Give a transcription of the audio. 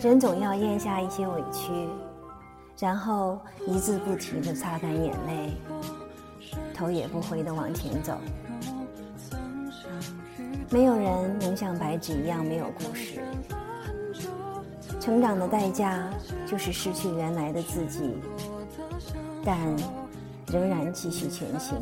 人总要咽下一些委屈然后一字不提的擦干眼泪头也不回的往前走。没有人能像白纸一样没有故事。成长的代价就是失去原来的自己但仍然继续前行。